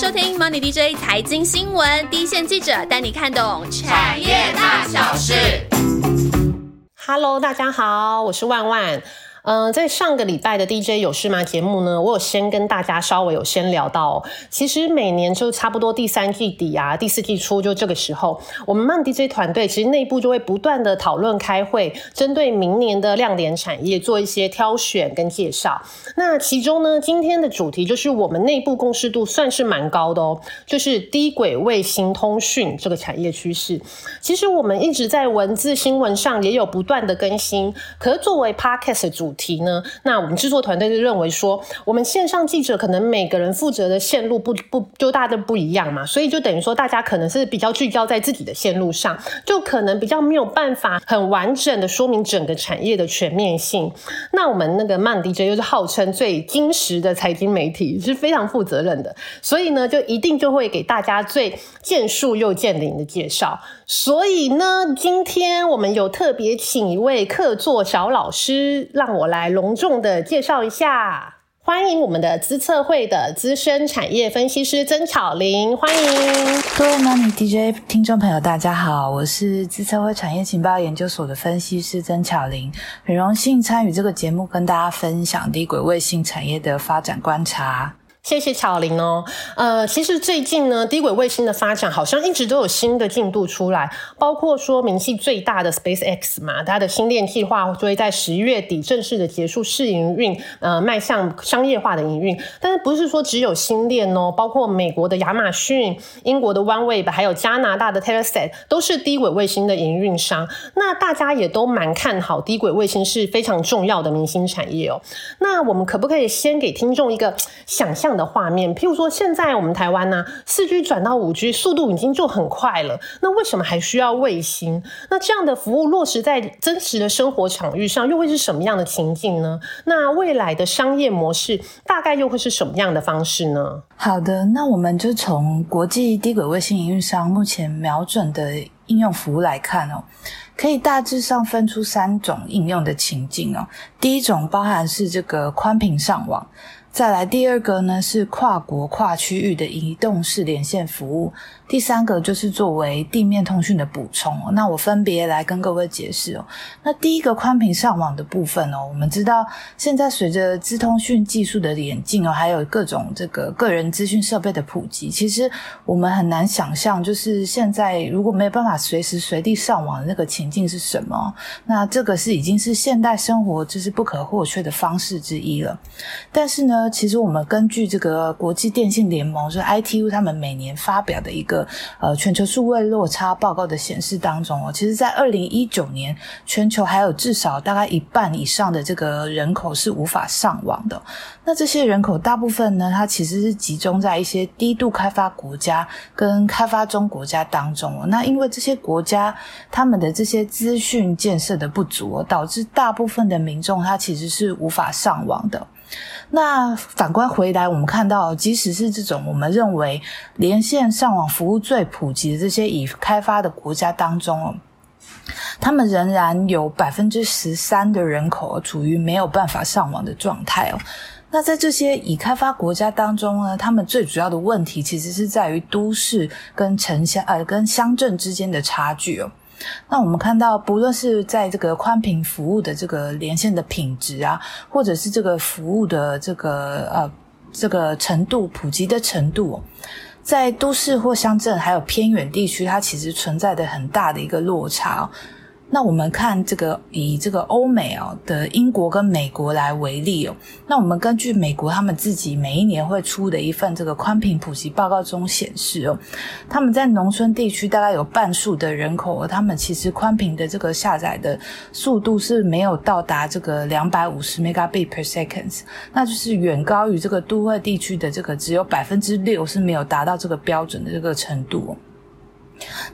收听 Money DJ 财经新闻，第一线记者带你看懂产业大小事。Hello，大家好，我是万万。嗯，在上个礼拜的 DJ 有事吗节目呢，我有先跟大家稍微有先聊到，其实每年就差不多第三季底啊，第四季初就这个时候，我们慢 DJ 团队其实内部就会不断的讨论开会，针对明年的亮点产业做一些挑选跟介绍。那其中呢，今天的主题就是我们内部共识度算是蛮高的哦，就是低轨卫星通讯这个产业趋势。其实我们一直在文字新闻上也有不断的更新，可是作为 Podcast 主题呢？那我们制作团队就认为说，我们线上记者可能每个人负责的线路不不就大家都不一样嘛，所以就等于说大家可能是比较聚焦在自己的线路上，就可能比较没有办法很完整的说明整个产业的全面性。那我们那个曼 DJ 又是号称最金石的财经媒体，是非常负责任的，所以呢，就一定就会给大家最见树又见林的介绍。所以呢，今天我们有特别请一位客座小老师，让我来隆重的介绍一下。欢迎我们的资策会的资深产业分析师曾巧玲，欢迎各位 Money DJ 听众朋友，大家好，我是资策会产业情报研究所的分析师曾巧玲，很荣幸参与这个节目，跟大家分享低轨卫星产业的发展观察。谢谢巧玲哦，呃，其实最近呢，低轨卫星的发展好像一直都有新的进度出来，包括说名气最大的 SpaceX 嘛，它的星链计划会在十月底正式的结束试营运，呃，迈向商业化的营运。但是不是说只有星链哦，包括美国的亚马逊、英国的 OneWeb，还有加拿大的 Telesat 都是低轨卫星的营运商。那大家也都蛮看好低轨卫星是非常重要的明星产业哦。那我们可不可以先给听众一个想象？的画面，譬如说，现在我们台湾呢，四 G 转到五 G 速度已经就很快了，那为什么还需要卫星？那这样的服务落实在真实的生活场域上，又会是什么样的情境呢？那未来的商业模式大概又会是什么样的方式呢？好的，那我们就从国际低轨卫星营运商目前瞄准的应用服务来看哦，可以大致上分出三种应用的情境哦。第一种包含是这个宽频上网。再来第二个呢，是跨国跨区域的移动式连线服务。第三个就是作为地面通讯的补充，那我分别来跟各位解释哦。那第一个宽频上网的部分哦，我们知道现在随着资通讯技术的演进哦，还有各种这个个人资讯设备的普及，其实我们很难想象，就是现在如果没有办法随时随地上网的那个情境是什么。那这个是已经是现代生活就是不可或缺的方式之一了。但是呢，其实我们根据这个国际电信联盟，就是 ITU 他们每年发表的一个。呃，全球数位落差报告的显示当中哦，其实，在二零一九年，全球还有至少大概一半以上的这个人口是无法上网的。那这些人口大部分呢，它其实是集中在一些低度开发国家跟开发中国家当中哦。那因为这些国家他们的这些资讯建设的不足，导致大部分的民众他其实是无法上网的。那反观回来，我们看到，即使是这种我们认为连线上网服务最普及的这些已开发的国家当中哦，他们仍然有百分之十三的人口处于没有办法上网的状态哦。那在这些已开发国家当中呢，他们最主要的问题其实是在于都市跟城乡呃跟乡镇之间的差距哦。那我们看到，不论是在这个宽频服务的这个连线的品质啊，或者是这个服务的这个呃这个程度普及的程度，在都市或乡镇还有偏远地区，它其实存在的很大的一个落差。那我们看这个以这个欧美哦的英国跟美国来为例哦，那我们根据美国他们自己每一年会出的一份这个宽频普及报告中显示哦，他们在农村地区大概有半数的人口，而他们其实宽频的这个下载的速度是没有到达这个两百五十 megabit per seconds，那就是远高于这个都会地区的这个只有百分之六是没有达到这个标准的这个程度。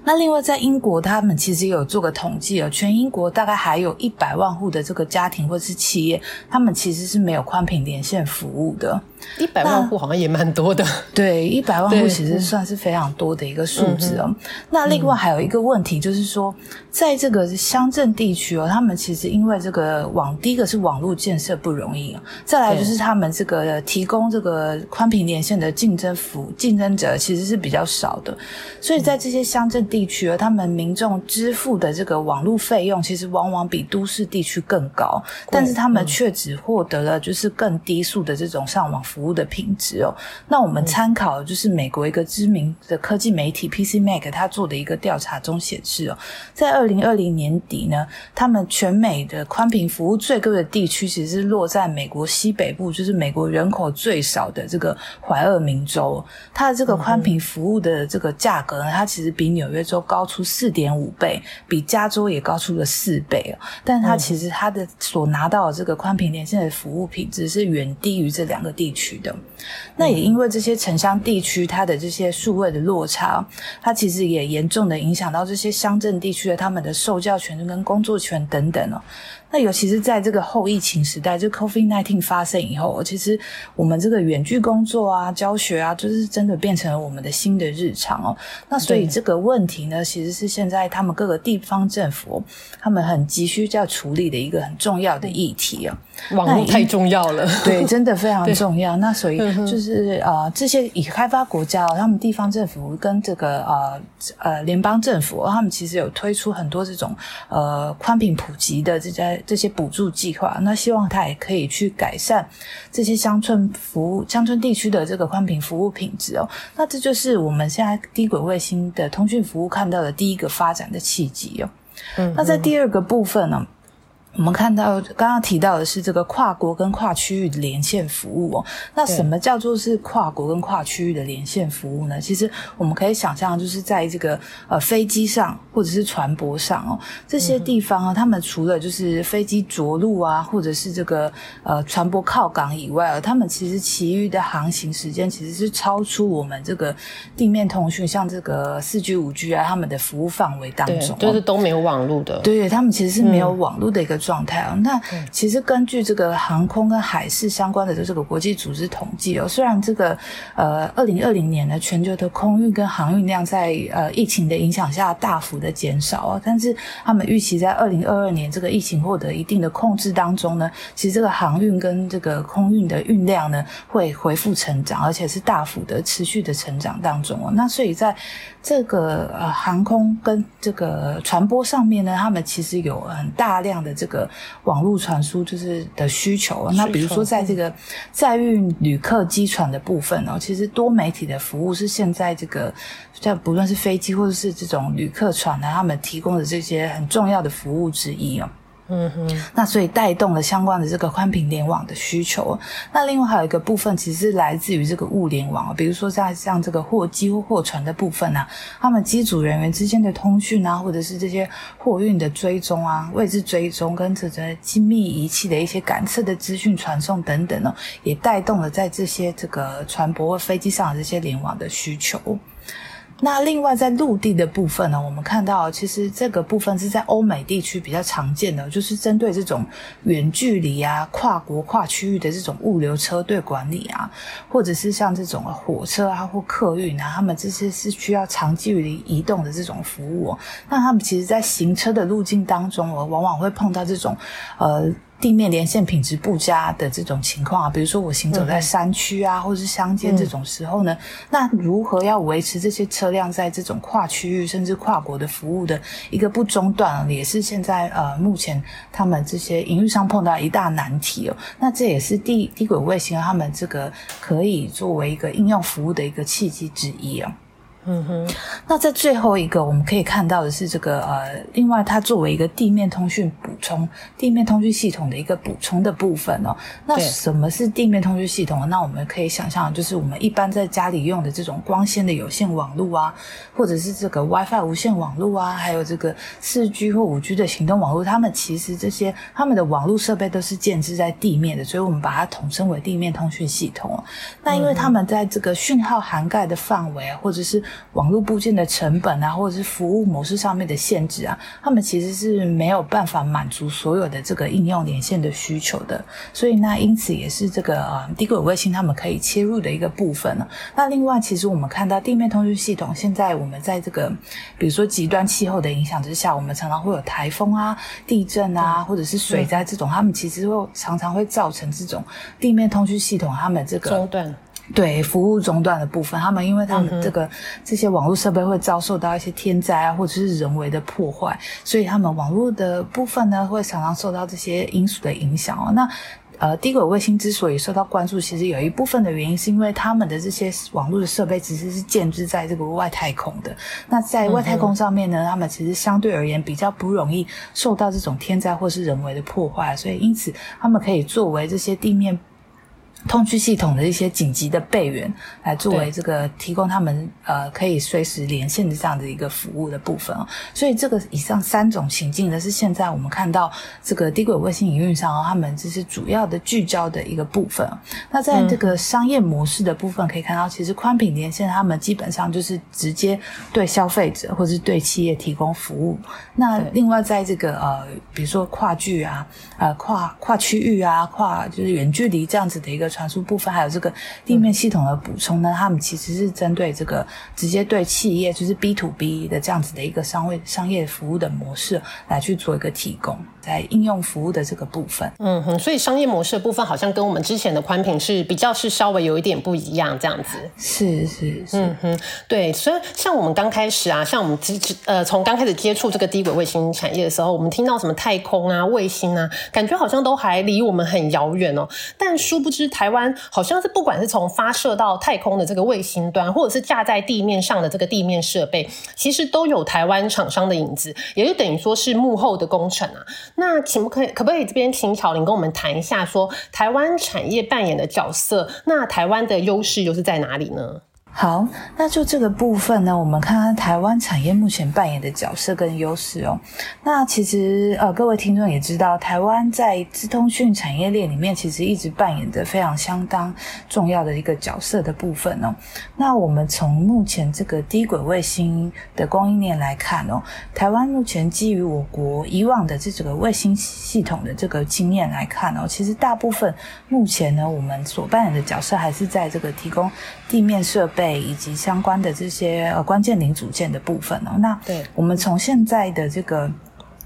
那另外，在英国，他们其实有做个统计啊，全英国大概还有一百万户的这个家庭或是企业，他们其实是没有宽频连线服务的。一百万户好像也蛮多的。对，一百万户其实算是非常多的一个数字哦。那另外还有一个问题就是说，在这个乡镇地区哦，他们其实因为这个网，第一个是网络建设不容易，再来就是他们这个提供这个宽频连线的竞争服竞争者其实是比较少的，所以在这些乡镇地区他们民众支付的这个网络费用其实往往比都市地区更高，但是他们却只获得了就是更低速的这种上网服务的品质哦。那我们参考就是美国一个知名的科技媒体 PC Mac 他做的一个调查中显示哦，在二零二零年底呢，他们全美的宽频服务最贵的地区其实是落在美国西北部，就是美国人口最少的这个怀俄明州，它的这个宽频服务的这个价格呢，它其实比纽约州高出四点五倍，比加州也高出了四倍哦。但是它其实它的所拿到的这个宽频连线的服务品质是远低于这两个地区的。那也因为这些城乡地区它的这些数位的落差，它其实也严重的影响到这些乡镇地区的他们的受教权跟工作权等等哦。那尤其是在这个后疫情时代，就 COVID nineteen 发生以后，其实我们这个远距工作啊、教学啊，就是真的变成了我们的新的日常哦。那所以这个问题呢，其实是现在他们各个地方政府他们很急需要处理的一个很重要的议题啊。网络太重要了，对，真的非常重要。那所以就是呃，这些已开发国家，他们地方政府跟这个呃呃联邦政府，他们其实有推出很多这种呃宽频普及的这些这些补助计划。那希望它也可以去改善这些乡村服务、乡村地区的这个宽频服务品质哦。那这就是我们现在低轨卫星的通讯服务看到的第一个发展的契机哦。嗯，那在第二个部分呢？我们看到刚刚提到的是这个跨国跟跨区域的连线服务哦。那什么叫做是跨国跟跨区域的连线服务呢？其实我们可以想象，就是在这个呃飞机上或者是船舶上哦，这些地方啊，他们除了就是飞机着陆啊，或者是这个呃船舶靠港以外啊，他们其实其余的航行时间其实是超出我们这个地面通讯，像这个四 G、五 G 啊，他们的服务范围当中，就是都没有网络的。对，他们其实是没有网络的一个。状态啊，那其实根据这个航空跟海事相关的这个国际组织统计哦，虽然这个呃二零二零年呢全球的空运跟航运量在呃疫情的影响下大幅的减少啊，但是他们预期在二零二二年这个疫情获得一定的控制当中呢，其实这个航运跟这个空运的运量呢会恢复成长，而且是大幅的持续的成长当中哦。那所以在这个呃航空跟这个传播上面呢，他们其实有很大量的这个网络传输就是的需求。那比如说在这个载运旅客机船的部分哦，其实多媒体的服务是现在这个在不论是飞机或者是这种旅客船呢，他们提供的这些很重要的服务之一哦。嗯哼，那所以带动了相关的这个宽频联网的需求。那另外还有一个部分，其实是来自于这个物联网，比如说在像这个货机或货船的部分呢，他们机组人员之间的通讯啊，或者是这些货运的追踪啊、位置追踪跟这些精密仪器的一些感测的资讯传送等等呢，也带动了在这些这个船舶或飞机上的这些联网的需求。那另外在陆地的部分呢，我们看到其实这个部分是在欧美地区比较常见的，就是针对这种远距离啊、跨国跨区域的这种物流车队管理啊，或者是像这种火车啊或客运啊，他们这些是需要长距离移动的这种服务。那他们其实，在行车的路径当中，往往会碰到这种呃。地面连线品质不佳的这种情况啊，比如说我行走在山区啊，或是乡间这种时候呢，那如何要维持这些车辆在这种跨区域甚至跨国的服务的一个不中断，也是现在呃目前他们这些营运商碰到一大难题哦。那这也是地地轨卫星他们这个可以作为一个应用服务的一个契机之一啊。嗯哼，那在最后一个，我们可以看到的是这个呃，另外它作为一个地面通讯补充、地面通讯系统的一个补充的部分哦。那什么是地面通讯系统？那我们可以想象，就是我们一般在家里用的这种光纤的有线网络啊，或者是这个 WiFi 无线网络啊，还有这个四 G 或五 G 的行动网络，它们其实这些他们的网络设备都是建置在地面的，所以我们把它统称为地面通讯系统。那因为他们在这个讯号涵盖的范围啊，或者是网络部件的成本啊，或者是服务模式上面的限制啊，他们其实是没有办法满足所有的这个应用连线的需求的。所以那因此也是这个呃低轨卫星他们可以切入的一个部分了。那另外，其实我们看到地面通讯系统，现在我们在这个比如说极端气候的影响之下，我们常常会有台风啊、地震啊，或者是水灾这种，他们其实会常常会造成这种地面通讯系统他们这个中断。对服务中断的部分，他们因为他们这个这些网络设备会遭受到一些天灾啊，或者是人为的破坏，所以他们网络的部分呢，会常常受到这些因素的影响哦。那呃，低轨卫星之所以受到关注，其实有一部分的原因是因为他们的这些网络的设备其实是建置在这个外太空的。那在外太空上面呢，他们其实相对而言比较不容易受到这种天灾或是人为的破坏，所以因此他们可以作为这些地面。通讯系统的一些紧急的备援，来作为这个提供他们呃可以随时连线的这样的一个服务的部分哦。所以这个以上三种情境呢，是现在我们看到这个低轨卫星营运商他们这是主要的聚焦的一个部分。那在这个商业模式的部分，可以看到其实宽频连线他们基本上就是直接对消费者或者是对企业提供服务。那另外在这个呃比如说跨距啊、呃跨跨区域啊、跨就是远距离这样子的一个。传输部分还有这个地面系统的补充呢，他们其实是针对这个直接对企业，就是 B to B 的这样子的一个商业商业服务的模式来去做一个提供，在应用服务的这个部分。嗯哼，所以商业模式的部分好像跟我们之前的宽屏是比较是稍微有一点不一样，这样子。是是是，嗯哼，对。所以像我们刚开始啊，像我们之呃从刚开始接触这个低轨卫星产业的时候，我们听到什么太空啊、卫星啊，感觉好像都还离我们很遥远哦。但殊不知台。台湾好像是不管是从发射到太空的这个卫星端，或者是架在地面上的这个地面设备，其实都有台湾厂商的影子，也就等于说是幕后的工程啊。那请不可以可不可以这边请巧玲跟我们谈一下，说台湾产业扮演的角色？那台湾的优势又是在哪里呢？好，那就这个部分呢，我们看看台湾产业目前扮演的角色跟优势哦。那其实呃，各位听众也知道，台湾在资通讯产业链里面，其实一直扮演着非常相当重要的一个角色的部分哦。那我们从目前这个低轨卫星的供应链来看哦，台湾目前基于我国以往的这整个卫星系统的这个经验来看哦，其实大部分目前呢，我们所扮演的角色还是在这个提供地面设备。以及相关的这些呃关键零组件的部分哦，那对我们从现在的这个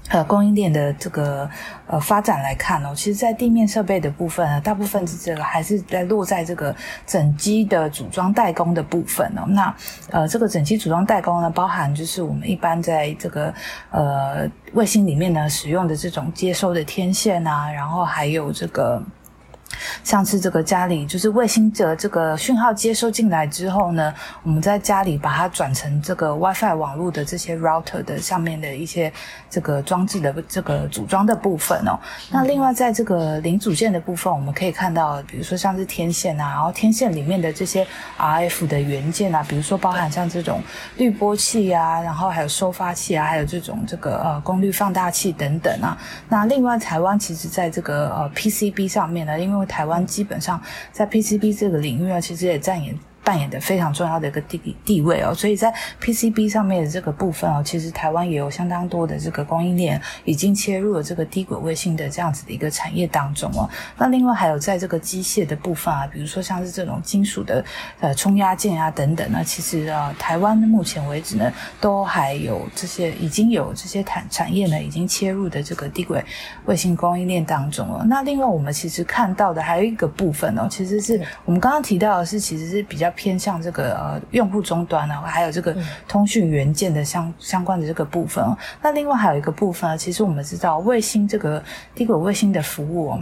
呃供应链的这个呃发展来看哦，其实，在地面设备的部分呢，大部分是这个还是在落在这个整机的组装代工的部分哦。那呃，这个整机组装代工呢，包含就是我们一般在这个呃卫星里面呢使用的这种接收的天线啊，然后还有这个。像是这个家里，就是卫星的这个讯号接收进来之后呢，我们在家里把它转成这个 WiFi 网络的这些 router 的上面的一些这个装置的这个组装的部分哦。那另外在这个零组件的部分，我们可以看到，比如说像是天线啊，然后天线里面的这些 RF 的元件啊，比如说包含像这种滤波器啊，然后还有收发器啊，还有这种这个呃功率放大器等等啊。那另外台湾其实在这个呃 PCB 上面呢，因为因为台湾基本上在 PCB 这个领域啊，其实也占演。扮演的非常重要的一个地地位哦，所以在 PCB 上面的这个部分哦，其实台湾也有相当多的这个供应链已经切入了这个低轨卫星的这样子的一个产业当中哦。那另外还有在这个机械的部分啊，比如说像是这种金属的呃冲压件啊等等呢，其实啊，台湾目前为止呢，都还有这些已经有这些产产业呢已经切入的这个低轨卫星供应链当中了。那另外我们其实看到的还有一个部分哦，其实是我们刚刚提到的是，其实是比较。偏向这个呃用户终端呢，还有这个通讯元件的相相关的这个部分。那另外还有一个部分，其实我们知道卫星这个低轨卫星的服务。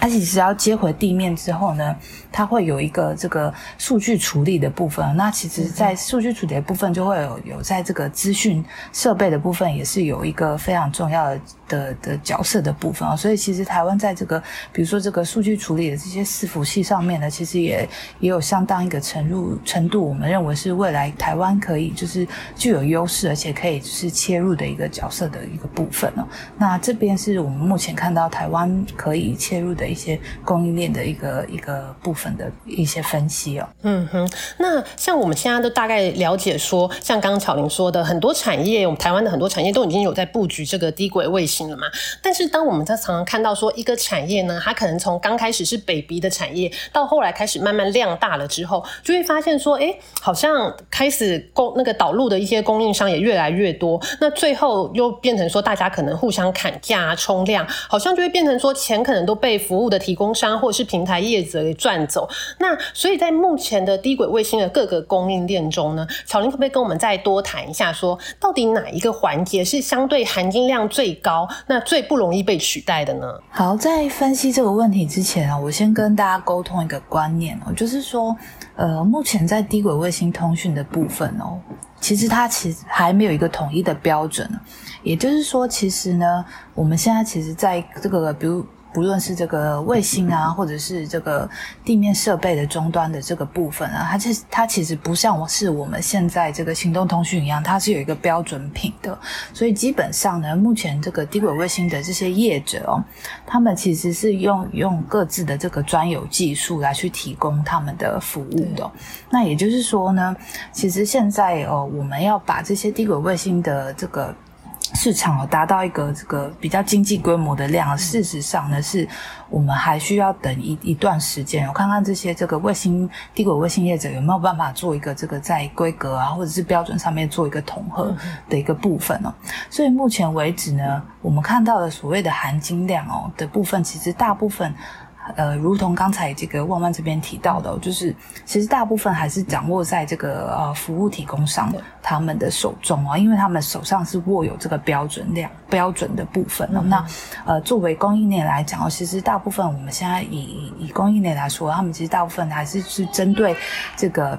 它其实要接回地面之后呢，它会有一个这个数据处理的部分。那其实，在数据处理的部分，就会有有在这个资讯设备的部分，也是有一个非常重要的的的角色的部分啊。所以，其实台湾在这个，比如说这个数据处理的这些伺服器上面呢，其实也也有相当一个程度程度，我们认为是未来台湾可以就是具有优势，而且可以就是切入的一个角色的一个部分哦。那这边是我们目前看到台湾可以切入的。一些供应链的一个一个部分的一些分析哦。嗯哼，那像我们现在都大概了解说，像刚刚巧玲说的，很多产业，我们台湾的很多产业都已经有在布局这个低轨卫星了嘛。但是当我们在常常看到说一个产业呢，它可能从刚开始是 baby 的产业，到后来开始慢慢量大了之后，就会发现说，哎，好像开始供那个导入的一些供应商也越来越多，那最后又变成说大家可能互相砍价冲量，好像就会变成说钱可能都被服务的提供商或是平台业者给赚走。那所以在目前的低轨卫星的各个供应链中呢，巧玲可不可以跟我们再多谈一下，说到底哪一个环节是相对含金量最高，那最不容易被取代的呢？好，在分析这个问题之前啊，我先跟大家沟通一个观念哦，就是说，呃，目前在低轨卫星通讯的部分哦，其实它其实还没有一个统一的标准，也就是说，其实呢，我们现在其实在这个比如。不论是这个卫星啊，或者是这个地面设备的终端的这个部分啊，它其实它其实不像我是我们现在这个行动通讯一样，它是有一个标准品的。所以基本上呢，目前这个低轨卫星的这些业者哦，他们其实是用用各自的这个专有技术来去提供他们的服务的。那也就是说呢，其实现在哦，我们要把这些低轨卫星的这个。市场达到一个这个比较经济规模的量，事实上呢，是我们还需要等一一段时间，我看看这些这个卫星低轨卫星业者有没有办法做一个这个在规格啊或者是标准上面做一个统合的一个部分哦。所以目前为止呢，我们看到的所谓的含金量哦的部分，其实大部分。呃，如同刚才这个万万这边提到的，就是其实大部分还是掌握在这个呃服务提供商他们的手中啊，因为他们手上是握有这个标准量标准的部分哦。那呃，作为供应链来讲哦，其实大部分我们现在以以供应链来说，他们其实大部分还是是针对这个。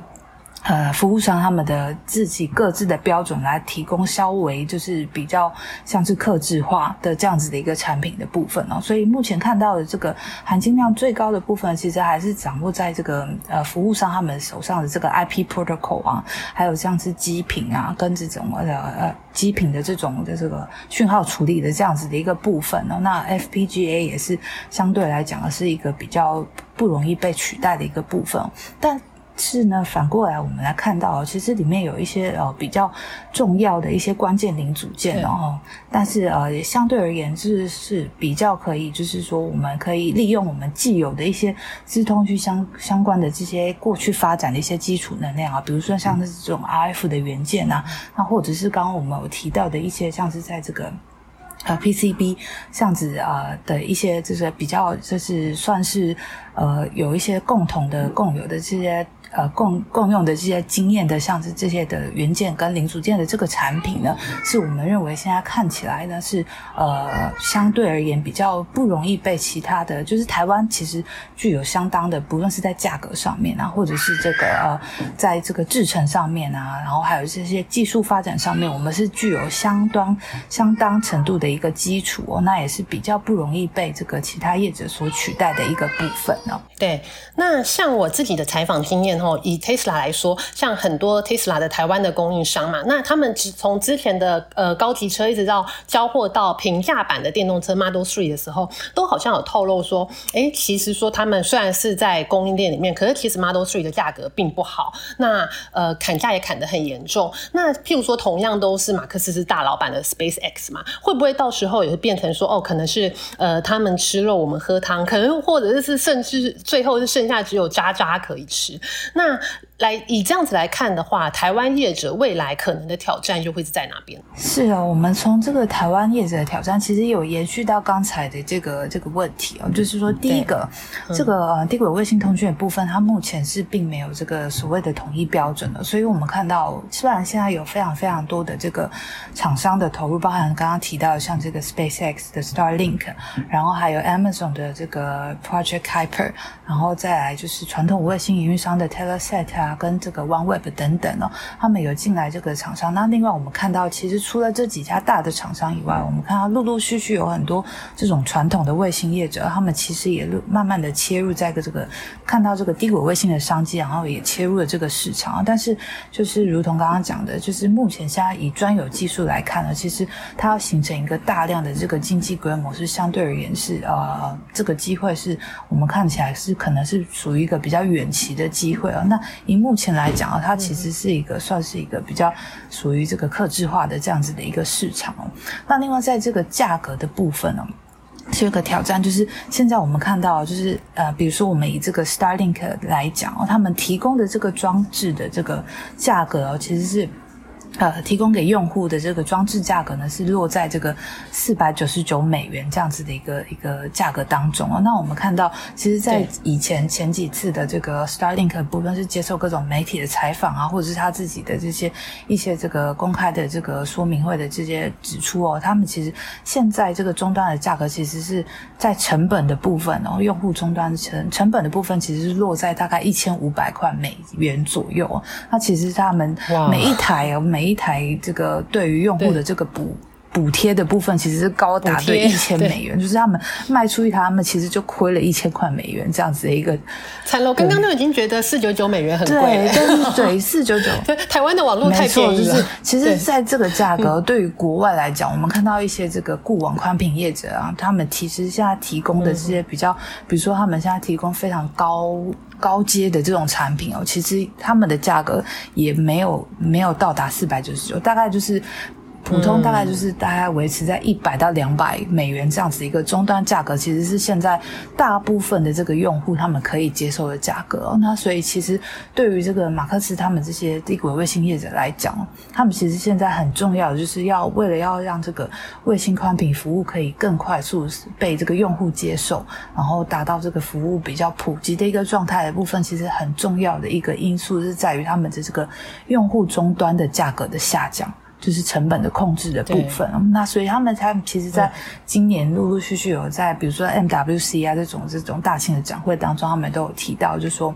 呃，服务商他们的自己各自的标准来提供稍微就是比较像是克制化的这样子的一个产品的部分哦，所以目前看到的这个含金量最高的部分，其实还是掌握在这个呃服务商他们手上的这个 IP protocol 啊，还有像是机品啊，跟这种呃呃机品的这种的这个讯号处理的这样子的一个部分哦，那 FPGA 也是相对来讲是一个比较不容易被取代的一个部分，但。是呢，反过来我们来看到，其实里面有一些呃比较重要的一些关键零组件哦，但是呃相对而言是是比较可以，就是说我们可以利用我们既有的一些资通讯相相关的这些过去发展的一些基础能量啊，比如说像是这种 RF 的元件啊，那或者是刚刚我们有提到的一些像是在这个呃 PCB 这样子啊的一些，就是比较就是算是呃有一些共同的共有的这些。呃，共共用的这些经验的，像是这些的元件跟零组件的这个产品呢，是我们认为现在看起来呢是呃相对而言比较不容易被其他的，就是台湾其实具有相当的，不论是在价格上面啊，或者是这个呃在这个制程上面啊，然后还有这些技术发展上面，我们是具有相当相当程度的一个基础哦，那也是比较不容易被这个其他业者所取代的一个部分哦。对，那像我自己的采访经验。哦，以 Tesla 来说，像很多 Tesla 的台湾的供应商嘛，那他们只从之前的呃高级车一直到交货到平价版的电动车 Model Three 的时候，都好像有透露说，哎，其实说他们虽然是在供应链里面，可是其实 Model Three 的价格并不好，那呃砍价也砍得很严重。那譬如说，同样都是马克思是大老板的 Space X 嘛，会不会到时候也会变成说，哦，可能是呃他们吃肉，我们喝汤，可能或者是甚至最后是剩下只有渣渣可以吃。那来以这样子来看的话，台湾业者未来可能的挑战又会是在哪边？是啊，我们从这个台湾业者的挑战，其实有延续到刚才的这个这个问题哦，就是说第一个，这个呃低轨卫星通讯的部分，它目前是并没有这个所谓的统一标准的，所以我们看到，虽然现在有非常非常多的这个厂商的投入，包含刚刚提到像这个 SpaceX 的 Starlink，然后还有 Amazon 的这个 Project Kuiper，然后再来就是传统卫星营运商的 Telesat 啊。跟这个 OneWeb 等等哦，他们有进来这个厂商。那另外我们看到，其实除了这几家大的厂商以外，我们看到陆陆续续有很多这种传统的卫星业者，他们其实也慢慢的切入在个这个看到这个低轨卫星的商机，然后也切入了这个市场。但是就是如同刚刚讲的，就是目前现在以专有技术来看呢，其实它要形成一个大量的这个经济规模，是相对而言是呃这个机会是我们看起来是可能是属于一个比较远期的机会啊。那以目前来讲啊，它其实是一个算是一个比较属于这个克制化的这样子的一个市场哦。那另外在这个价格的部分呢，是有个挑战，就是现在我们看到就是呃，比如说我们以这个 Starlink 来讲哦，他们提供的这个装置的这个价格哦其实是。呃，提供给用户的这个装置价格呢，是落在这个四百九十九美元这样子的一个一个价格当中哦。那我们看到，其实，在以前前几次的这个 Starlink 部分是接受各种媒体的采访啊，或者是他自己的这些一些这个公开的这个说明会的这些指出哦，他们其实现在这个终端的价格其实是在成本的部分哦，用户终端成成本的部分其实是落在大概一千五百块美元左右。那其实他们每一台哦每每一台这个对于用户的这个补补贴的部分，其实是高达对一千美元，就是他们卖出一台，他们其实就亏了一千块美元这样子的一个惨了。刚刚都已经觉得四九九美元很贵，对，对，四九九。台湾的网络太便宜了。其实，在这个价格对于国外来讲，我们看到一些这个固网宽频业者啊，他们其实现在提供的这些比较，比如说他们现在提供非常高。高阶的这种产品哦，其实他们的价格也没有没有到达四百九十九，大概就是。普通大概就是大概维持在一百到两百美元这样子一个终端价格，其实是现在大部分的这个用户他们可以接受的价格。那所以其实对于这个马克思他们这些低轨卫星业者来讲，他们其实现在很重要的就是要为了要让这个卫星宽频服务可以更快速被这个用户接受，然后达到这个服务比较普及的一个状态的部分，其实很重要的一个因素是在于他们的这个用户终端的价格的下降。就是成本的控制的部分，那所以他们才其实在今年陆陆续续有在，比如说 MWC 啊这种这种大型的展会当中，他们都有提到，就是说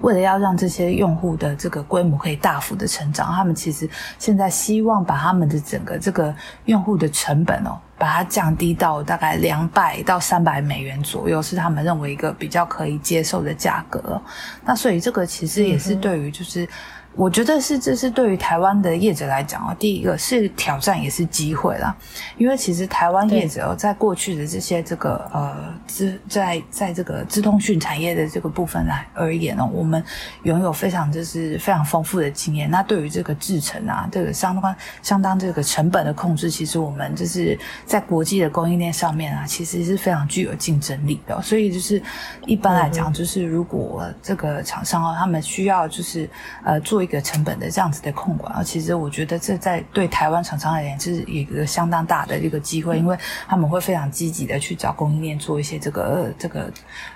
为了要让这些用户的这个规模可以大幅的成长，他们其实现在希望把他们的整个这个用户的成本哦，把它降低到大概两百到三百美元左右，是他们认为一个比较可以接受的价格。那所以这个其实也是对于就是。我觉得是，这是对于台湾的业者来讲哦，第一个是挑战，也是机会啦。因为其实台湾业者在过去的这些这个呃资在在这个资通讯产业的这个部分来而言呢，我们拥有非常就是非常丰富的经验。那对于这个制程啊，这个相关相当这个成本的控制，其实我们就是在国际的供应链上面啊，其实是非常具有竞争力的。所以就是一般来讲，就是如果这个厂商哦，他们需要就是呃做。一个成本的这样子的控管啊，其实我觉得这在对台湾厂商而言是一个相当大的一个机会，因为他们会非常积极的去找供应链做一些这个这个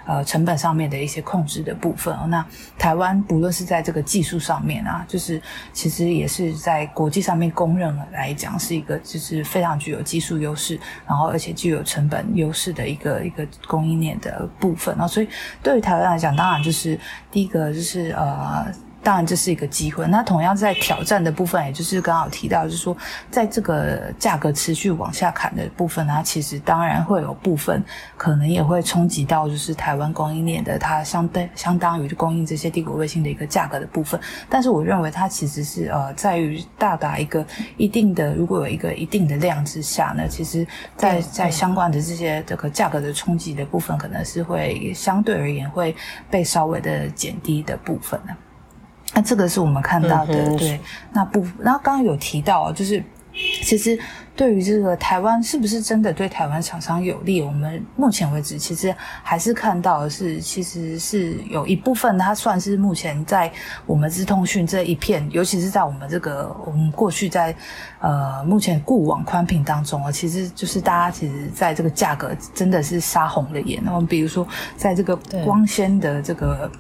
呃成本上面的一些控制的部分哦。那台湾不论是在这个技术上面啊，就是其实也是在国际上面公认来讲是一个就是非常具有技术优势，然后而且具有成本优势的一个一个供应链的部分啊。所以对于台湾来讲，当然就是第一个就是呃。当然，这是一个机会。那同样在挑战的部分，也就是刚好提到，就是说，在这个价格持续往下砍的部分，它其实当然会有部分可能也会冲击到，就是台湾供应链的它相对相当于供应这些帝国卫星的一个价格的部分。但是，我认为它其实是呃，在于到达一个一定的，如果有一个一定的量之下呢，其实，在在相关的这些这个价格的冲击的部分，可能是会相对而言会被稍微的减低的部分呢。那这个是我们看到的，对，那不，然后刚刚有提到，就是其实对于这个台湾是不是真的对台湾厂商有利？我们目前为止其实还是看到的是，其实是有一部分它算是目前在我们资通讯这一片，尤其是在我们这个我们过去在呃目前固网宽频当中啊，其实就是大家其实在这个价格真的是杀红了眼。那么比如说在这个光纤的这个。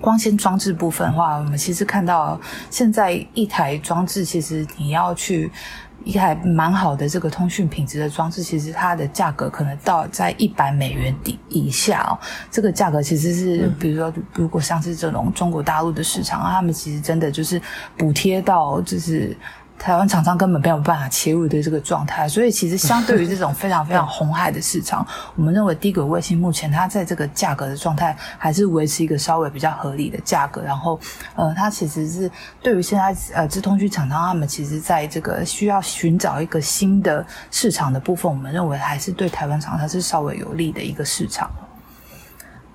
光纤装置部分的话，我们其实看到现在一台装置，其实你要去一台蛮好的这个通讯品质的装置，其实它的价格可能到在一百美元底以下哦。这个价格其实是，比如说，如果像是这种中国大陆的市场，他们其实真的就是补贴到就是。台湾厂商根本没有办法切入的这个状态，所以其实相对于这种非常非常红海的市场，我们认为低轨卫星目前它在这个价格的状态还是维持一个稍微比较合理的价格。然后，呃，它其实是对于现在呃智通讯厂商他们其实在这个需要寻找一个新的市场的部分，我们认为还是对台湾厂商是稍微有利的一个市场。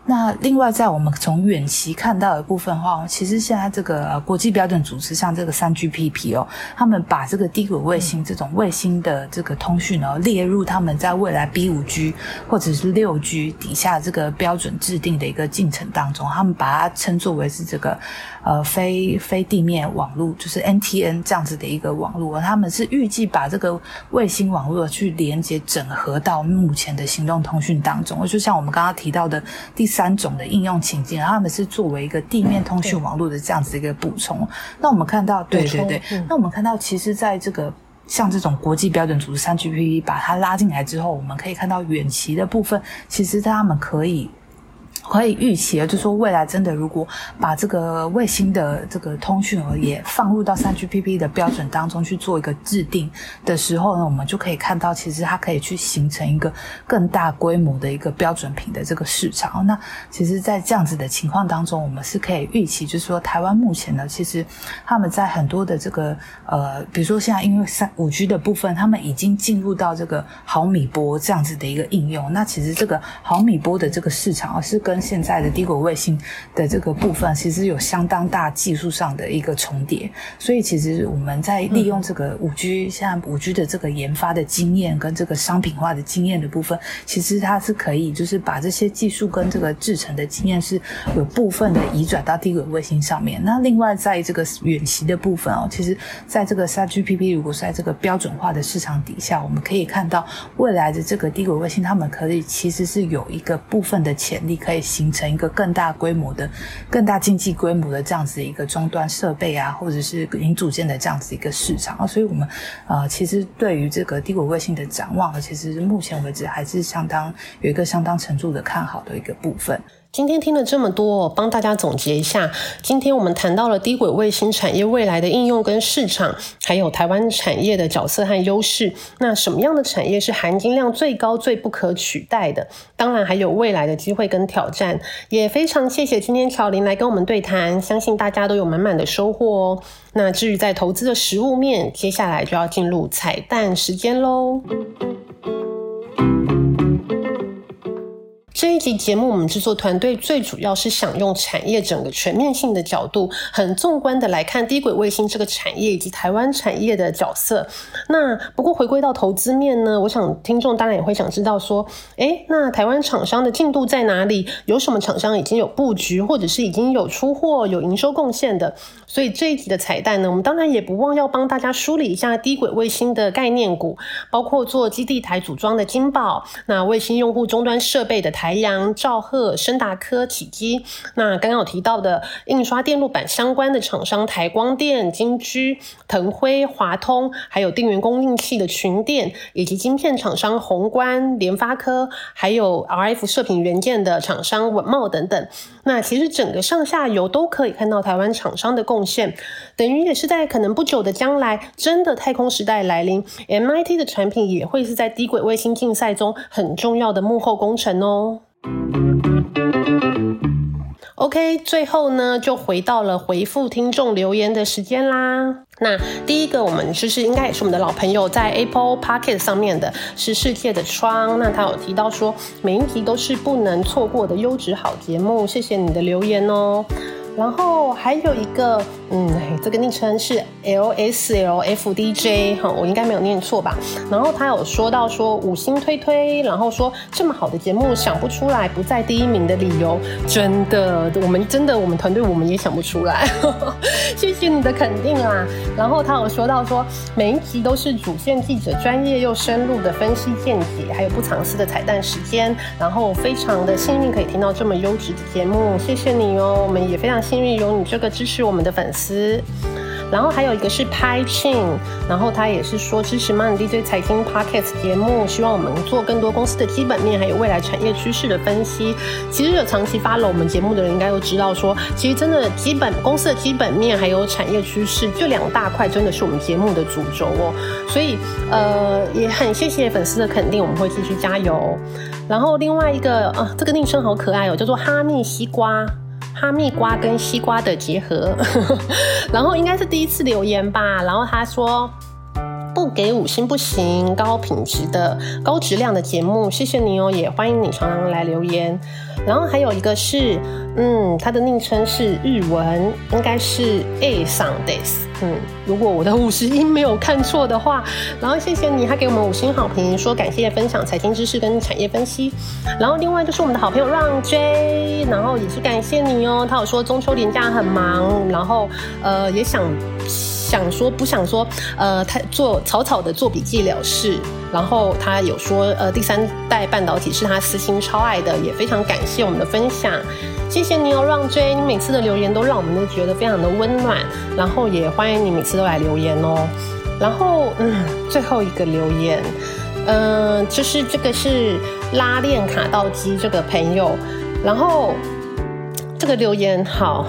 那另外，在我们从远期看到的部分话，其实现在这个国际标准组织，像这个三 GPP 哦，他们把这个低轨卫星这种卫星的这个通讯哦，列入他们在未来 B 五 G 或者是六 G 底下这个标准制定的一个进程当中，他们把它称作为是这个呃非非地面网络，就是 NTN 这样子的一个网络，他们是预计把这个卫星网络去连接整合到目前的行动通讯当中，就像我们刚刚提到的第。三种的应用情境，然后他们是作为一个地面通讯网络的这样子一个补充。那我们看到，对对对，那我们看到，其实在这个像这种国际标准组织三 GPP 把它拉进来之后，我们可以看到远期的部分，其实他们可以。可以预期啊，就说未来真的如果把这个卫星的这个通讯额也放入到三 GPP 的标准当中去做一个制定的时候呢，我们就可以看到，其实它可以去形成一个更大规模的一个标准品的这个市场。那其实，在这样子的情况当中，我们是可以预期，就是说台湾目前呢，其实他们在很多的这个呃，比如说现在因为三五 G 的部分，他们已经进入到这个毫米波这样子的一个应用。那其实这个毫米波的这个市场啊，是跟现在的低轨卫星的这个部分，其实有相当大技术上的一个重叠，所以其实我们在利用这个五 G，现在五 G 的这个研发的经验跟这个商品化的经验的部分，其实它是可以就是把这些技术跟这个制成的经验是有部分的移转到低轨卫星上面。那另外在这个远期的部分哦，其实在这个三 GPP 如果是在这个标准化的市场底下，我们可以看到未来的这个低轨卫星，他们可以其实是有一个部分的潜力可以。形成一个更大规模的、更大经济规模的这样子一个终端设备啊，或者是零组件的这样子一个市场啊，所以我们呃，其实对于这个低轨卫星的展望，其实目前为止还是相当有一个相当程度的看好的一个部分。今天听了这么多，帮大家总结一下。今天我们谈到了低轨卫星产业未来的应用跟市场，还有台湾产业的角色和优势。那什么样的产业是含金量最高、最不可取代的？当然还有未来的机会跟挑战。也非常谢谢今天乔林来跟我们对谈，相信大家都有满满的收获哦。那至于在投资的实物面，接下来就要进入彩蛋时间喽。这一集节目，我们制作团队最主要是想用产业整个全面性的角度，很纵观的来看低轨卫星这个产业以及台湾产业的角色。那不过回归到投资面呢，我想听众当然也会想知道说，诶，那台湾厂商的进度在哪里？有什么厂商已经有布局，或者是已经有出货、有营收贡献的？所以这一集的彩蛋呢，我们当然也不忘要帮大家梳理一下低轨卫星的概念股，包括做基地台组装的金宝，那卫星用户终端设备的台。台阳、兆赫、深达科、启基，那刚刚有提到的印刷电路板相关的厂商，台光电、金居、腾辉、华通，还有电源供应器的群电，以及晶片厂商宏观、联发科，还有 RF 射频元件的厂商稳茂等等。那其实整个上下游都可以看到台湾厂商的贡献，等于也是在可能不久的将来，真的太空时代来临，MIT 的产品也会是在低轨卫星竞赛中很重要的幕后工程哦。OK，最后呢，就回到了回复听众留言的时间啦。那第一个，我们就是应该也是我们的老朋友，在 Apple Pocket 上面的是世界的窗。那他有提到说，每一集都是不能错过的优质好节目。谢谢你的留言哦。然后还有一个，嗯，这个昵称是 L S L F D J 哈，我应该没有念错吧？然后他有说到说五星推推，然后说这么好的节目想不出来不在第一名的理由，真的，我们真的我们团队我们也想不出来，谢谢你的肯定啦。然后他有说到说每一集都是主线记者专业又深入的分析见解，还有不藏私的彩蛋时间，然后非常的幸运可以听到这么优质的节目，谢谢你哦，我们也非常。幸运有你这个支持我们的粉丝。然后还有一个是拍庆，然后他也是说支持 Money DJ 财经 Podcast 节目，希望我们做更多公司的基本面，还有未来产业趋势的分析。其实有长期发了我们节目的人，应该都知道说，其实真的基本公司的基本面还有产业趋势，这两大块真的是我们节目的主轴哦。所以呃，也很谢谢粉丝的肯定，我们会继续加油。然后另外一个啊，这个昵称好可爱哦，叫做哈密西瓜。哈密瓜跟西瓜的结合，然后应该是第一次留言吧。然后他说不给五星不行，高品质的高质量的节目，谢谢你哦，也欢迎你常常来留言。然后还有一个是，嗯，他的昵称是日文，应该是 A Sundays。嗯，如果我的五十音没有看错的话，然后谢谢你，还给我们五星好评，说感谢分享财经知识跟产业分析。然后另外就是我们的好朋友让 J，然后也是感谢你哦。他有说中秋连假很忙，然后呃也想想说不想说呃他做草草的做笔记了事。然后他有说呃第三代半导体是他私心超爱的，也非常感谢我们的分享。谢谢你哦，让追你每次的留言都让我们都觉得非常的温暖，然后也欢迎你每次都来留言哦。然后，嗯，最后一个留言，嗯，就是这个是拉链卡到机这个朋友，然后这个留言好。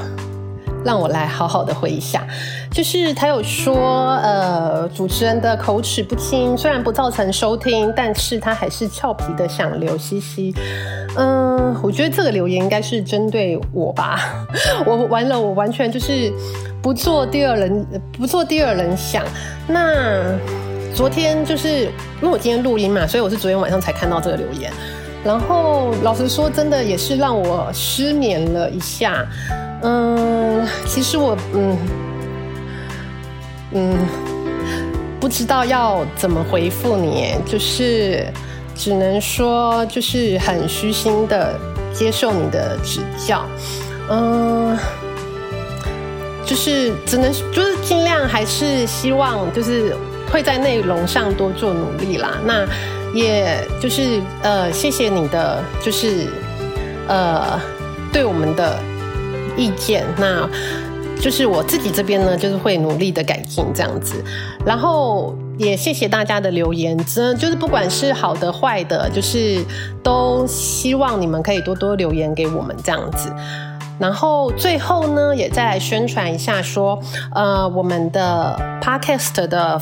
让我来好好的回一下，就是他有说，呃，主持人的口齿不清，虽然不造成收听，但是他还是俏皮的想留西西。嗯，我觉得这个留言应该是针对我吧，我完了，我完全就是不做第二人，不做第二人想。那昨天就是因为我今天录音嘛，所以我是昨天晚上才看到这个留言，然后老实说，真的也是让我失眠了一下。嗯，其实我嗯嗯不知道要怎么回复你，就是只能说就是很虚心的接受你的指教，嗯，就是只能就是尽量还是希望就是会在内容上多做努力啦。那也就是呃谢谢你的就是呃对我们的。意见，那就是我自己这边呢，就是会努力的改进这样子，然后也谢谢大家的留言，真就是不管是好的坏的，就是都希望你们可以多多留言给我们这样子，然后最后呢，也再来宣传一下说，呃，我们的 podcast 的，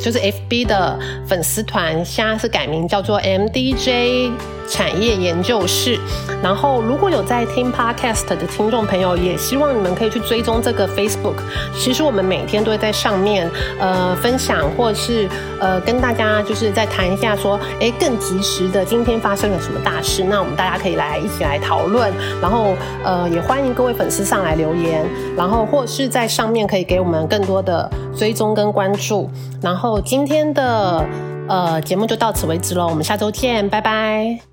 就是 FB 的粉丝团，现在是改名叫做 MDJ。产业研究室，然后如果有在听 podcast 的听众朋友，也希望你们可以去追踪这个 Facebook。其实我们每天都会在上面呃分享，或是呃跟大家就是再谈一下说，哎，更及时的今天发生了什么大事，那我们大家可以来一起来讨论。然后呃也欢迎各位粉丝上来留言，然后或是在上面可以给我们更多的追踪跟关注。然后今天的呃节目就到此为止喽，我们下周见，拜拜。